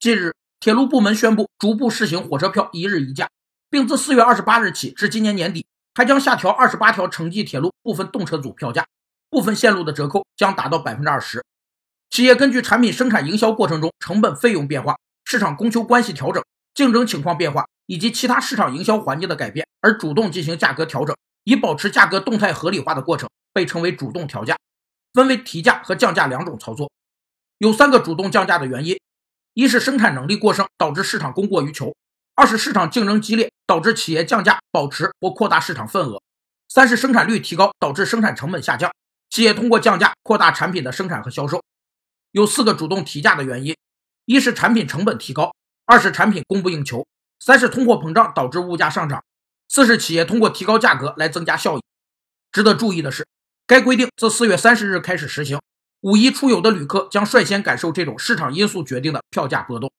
近日，铁路部门宣布逐步试行火车票一日一价，并自四月二十八日起至今年年底，还将下调二十八条城际铁路部分动车组票价，部分线路的折扣将达到百分之二十。企业根据产品生产营销过程中成本费用变化、市场供求关系调整、竞争情况变化以及其他市场营销环境的改变而主动进行价格调整，以保持价格动态合理化的过程，被称为主动调价。分为提价和降价两种操作。有三个主动降价的原因：一是生产能力过剩导致市场供过于求；二是市场竞争激烈导致企业降价保持或扩大市场份额；三是生产率提高导致生产成本下降，企业通过降价扩大产品的生产和销售。有四个主动提价的原因：一是产品成本提高；二是产品供不应求；三是通货膨胀导致物价上涨；四是企业通过提高价格来增加效益。值得注意的是，该规定自四月三十日开始实行，五一出游的旅客将率先感受这种市场因素决定的票价波动。